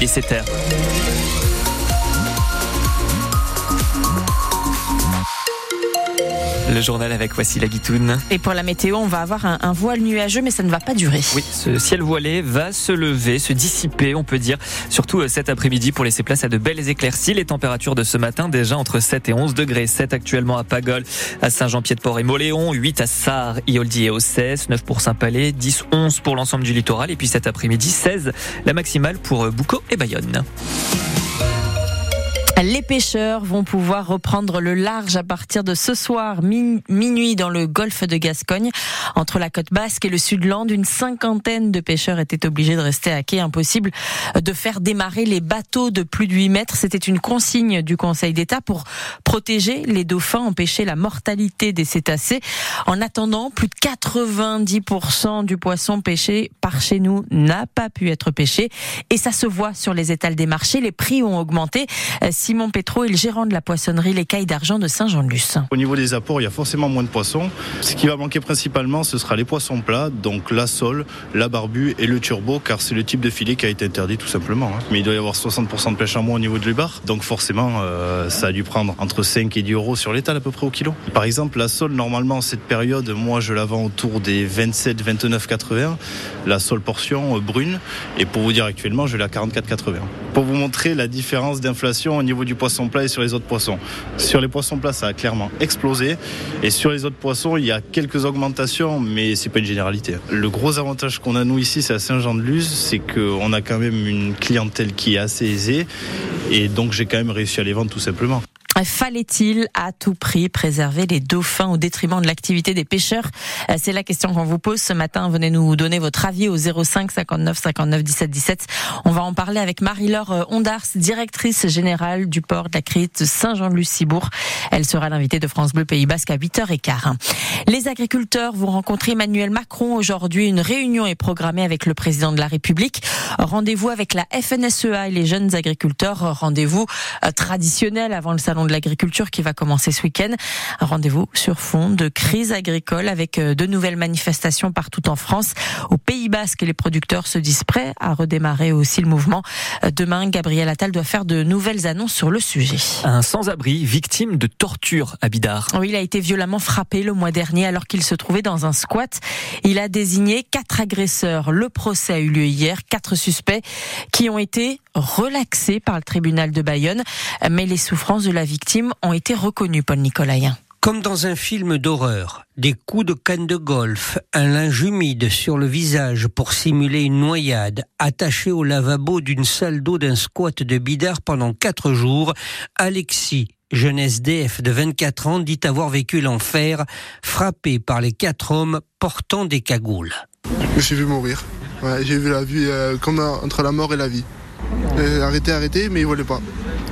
Il est 7 heures. Le journal avec voici la guitoune. Et pour la météo, on va avoir un, voile nuageux, mais ça ne va pas durer. Oui, ce ciel voilé va se lever, se dissiper, on peut dire. Surtout euh, cet après-midi pour laisser place à de belles éclaircies. Les températures de ce matin déjà entre 7 et 11 degrés. 7 actuellement à Pagol, à Saint-Jean-Pied-de-Port et Moléon, 8 à Sarre, Ioldi et Ossès, 9 pour Saint-Palais, 10, 11 pour l'ensemble du littoral. Et puis cet après-midi, 16 la maximale pour euh, Boucault et Bayonne. Les pêcheurs vont pouvoir reprendre le large à partir de ce soir, minuit, dans le golfe de Gascogne. Entre la côte basque et le sud-land, une cinquantaine de pêcheurs étaient obligés de rester à quai. Impossible de faire démarrer les bateaux de plus de 8 mètres. C'était une consigne du Conseil d'État pour protéger les dauphins, empêcher la mortalité des cétacés. En attendant, plus de 90% du poisson pêché par chez nous n'a pas pu être pêché. Et ça se voit sur les étals des marchés. Les prix ont augmenté. Simon Petro est le gérant de la poissonnerie Les Cailles d'Argent de Saint-Jean-de-Luz. Au niveau des apports, il y a forcément moins de poissons. Ce qui va manquer principalement, ce sera les poissons plats, donc la sole, la barbu et le turbo, car c'est le type de filet qui a été interdit tout simplement. Hein. Mais il doit y avoir 60% de pêche en moins au niveau de l'Ubar, donc forcément, euh, ça a dû prendre entre 5 et 10 euros sur l'étal à peu près au kilo. Par exemple, la sole, normalement, cette période, moi, je la vends autour des 27, 29, 80. La sole portion euh, brune, et pour vous dire actuellement, je l'ai à 44, 80. Pour vous montrer la différence d'inflation au niveau du poisson plat et sur les autres poissons. Sur les poissons plats, ça a clairement explosé. Et sur les autres poissons, il y a quelques augmentations, mais c'est pas une généralité. Le gros avantage qu'on a nous ici, c'est à Saint-Jean-de-Luz, c'est qu'on a quand même une clientèle qui est assez aisée. Et donc j'ai quand même réussi à les vendre tout simplement. Fallait-il à tout prix préserver les dauphins au détriment de l'activité des pêcheurs euh, C'est la question qu'on vous pose ce matin. Venez nous donner votre avis au 05 59 59 17 17. On va en parler avec Marie-Laure euh, Ondars, directrice générale du port de la Crite Saint-Jean-de-Luz-Cibourg. Elle sera l'invitée de France Bleu Pays Basque à 8h15. Les agriculteurs vont rencontrer Emmanuel Macron aujourd'hui. Une réunion est programmée avec le président de la République. Rendez-vous avec la FNSEA et les jeunes agriculteurs. Rendez-vous euh, traditionnel avant le salon de l'agriculture qui va commencer ce week-end. Un rendez-vous sur fond de crise agricole avec euh, de nouvelles manifestations partout en France. Au Pays Basque, les producteurs se disent prêts à redémarrer aussi le mouvement. Euh, demain, Gabriel Attal doit faire de nouvelles annonces sur le sujet. Un sans-abri victime de torture à Bidart. Oui, il a été violemment frappé le mois dernier alors qu'il se trouvait dans un squat. Il a désigné quatre agresseurs. Le procès a eu lieu hier. Quatre suspects qui ont été relaxés par le tribunal de Bayonne. Mais les souffrances de la victime ont été reconnues, Paul Nicolaïen. Comme dans un film d'horreur, des coups de canne de golf, un linge humide sur le visage pour simuler une noyade, attaché au lavabo d'une salle d'eau d'un squat de bidard pendant quatre jours, Alexis, jeune SDF de 24 ans, dit avoir vécu l'enfer, frappé par les quatre hommes portant des cagoules. Je me suis vu mourir. j'ai vu la vie euh, comme entre la mort et la vie. Euh, arrêtez, arrêtez, mais ils voulaient pas.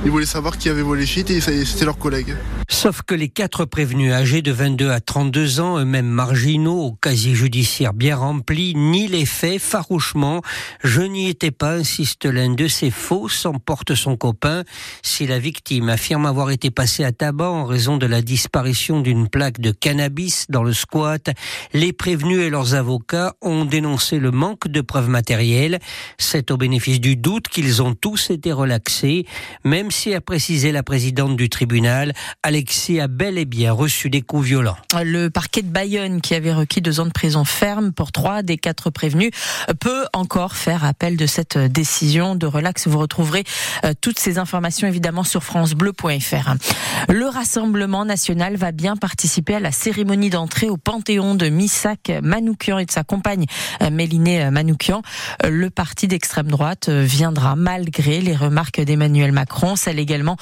Ils voulaient savoir qui avait volé shit et c'était leurs collègues. Sauf que les quatre prévenus âgés de 22 à 32 ans, eux-mêmes marginaux, au casier judiciaire bien rempli, ni les faits farouchement. Je n'y étais pas, insiste l'un de ces faux, s'emporte son copain. Si la victime affirme avoir été passée à tabac en raison de la disparition d'une plaque de cannabis dans le squat, les prévenus et leurs avocats ont dénoncé le manque de preuves matérielles. C'est au bénéfice du doute qu'ils ont tous été relaxés, même si a précisé la présidente du tribunal, Alexis a bel et bien reçu des coups violents. Le parquet de Bayonne, qui avait requis deux ans de prison ferme pour trois des quatre prévenus, peut encore faire appel de cette décision de relax. Vous retrouverez euh, toutes ces informations évidemment sur francebleu.fr. Le Rassemblement national va bien participer à la cérémonie d'entrée au Panthéon de Missak Manoukian et de sa compagne euh, Mélinée Manoukian. Euh, le parti d'extrême droite viendra malgré les remarques d'Emmanuel Macron, celle également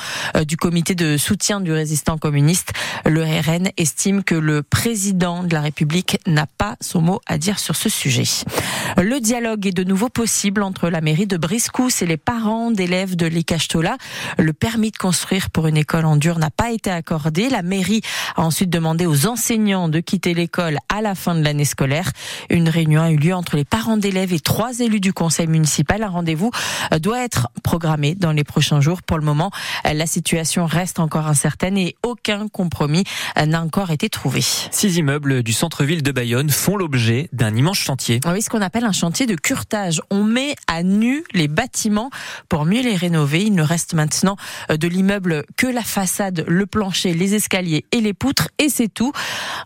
du comité de soutien du résistant communiste. Le RN estime que le président de la République n'a pas son mot à dire sur ce sujet. Le dialogue est de nouveau possible entre la mairie de Briscous et les parents d'élèves de l'Icachtola. Le permis de construire pour une école en dur n'a pas été accordé. La mairie a ensuite demandé aux enseignants de quitter l'école à la fin de l'année scolaire. Une réunion a eu lieu entre les parents d'élèves et trois élus du conseil municipal. Un rendez-vous doit être programmé dans les prochains jours. Pour le le moment, la situation reste encore incertaine et aucun compromis n'a encore été trouvé. Six immeubles du centre-ville de Bayonne font l'objet d'un immense chantier. Oui, ce qu'on appelle un chantier de curtage. On met à nu les bâtiments pour mieux les rénover. Il ne reste maintenant euh, de l'immeuble que la façade, le plancher, les escaliers et les poutres et c'est tout.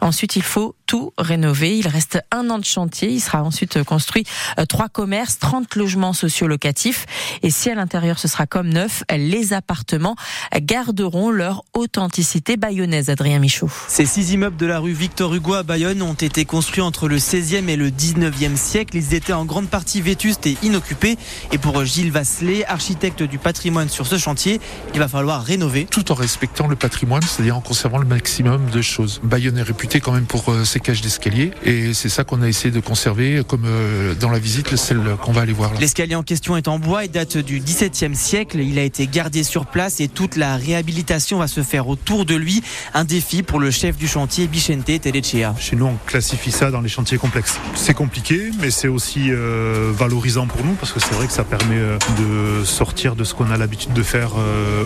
Ensuite, il faut tout rénover. Il reste un an de chantier. Il sera ensuite construit euh, trois commerces, 30 logements sociaux locatifs. Et si à l'intérieur ce sera comme neuf, les appartements garderont leur authenticité bayonnaise. Adrien Michaud. Ces six immeubles de la rue Victor Hugo à Bayonne ont été construits entre le 16e et le 19e siècle. Ils étaient en grande partie vétustes et inoccupés. Et pour Gilles Vasselet, architecte du patrimoine sur ce chantier, il va falloir rénover. Tout en respectant le patrimoine, c'est-à-dire en conservant le maximum de choses. Bayonne est réputé quand même pour ses euh, cages d'escalier et c'est ça qu'on a essayé de conserver comme euh, dans la visite, celle qu'on va aller voir. L'escalier en question est en bois et date du 17e siècle. Il a été gardé sur place et toute la réhabilitation va se faire autour de lui. Un défi pour le chef du chantier, Bichente Telechea. Chez nous, on classifie ça dans les chantiers complexes. C'est compliqué, mais c'est aussi euh, valorisant pour nous parce que c'est vrai que ça permet euh, de sortir de ce qu'on a l'habitude de faire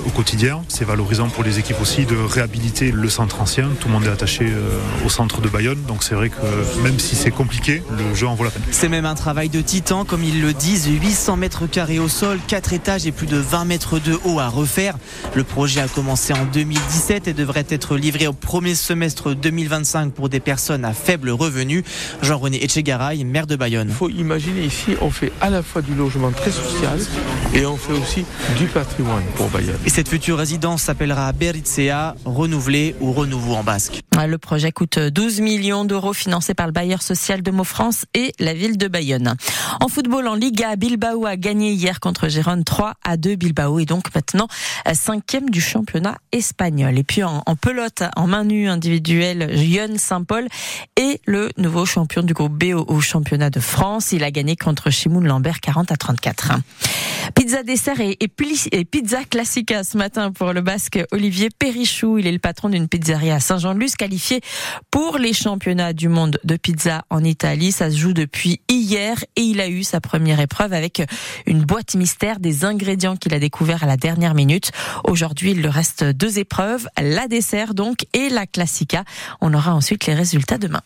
au quotidien. C'est valorisant pour les équipes aussi de réhabiliter le centre ancien. Tout le monde est attaché au centre de Bayonne. Donc c'est vrai que même si c'est compliqué, le jeu en vaut la peine. C'est même un travail de titan, comme ils le disent, 800 mètres carrés au sol, 4 étages et plus de 20 mètres de haut à refaire. Le projet a commencé en 2017 et devrait être livré au premier semestre 2025 pour des personnes à faible revenu. Jean-René Echegaray, maire de Bayonne. Il faut imaginer ici, on fait à la fois du logement très social et on fait aussi du patrimoine pour Bayonne. Et cette future résidence s'appellera Beritsea, renouvelée ou renouveau en basque. Le projet coûte 12 millions d'euros financés par le bailleur social de Maux-France et la ville de Bayonne. En football, en Liga, Bilbao a gagné hier contre Gérone 3 à 2. Bilbao est donc maintenant cinquième du championnat espagnol. Et puis en, pelote, en main nue individuelle, Yon Saint-Paul est le nouveau champion du groupe B au, championnat de France. Il a gagné contre Chimoun Lambert 40 à 34. Pizza dessert et, et, pizza classica ce matin pour le basque Olivier Perrichou. Il est le patron d'une pizzeria à Saint-Jean-de-Luz qualifié pour les championnats du monde de pizza en Italie. Ça se joue depuis hier et il a eu sa première épreuve avec une boîte mystère des ingrédients qu'il a découvert à la dernière minute. Aujourd'hui, il lui reste deux épreuves, la dessert donc et la classica. On aura ensuite les résultats demain.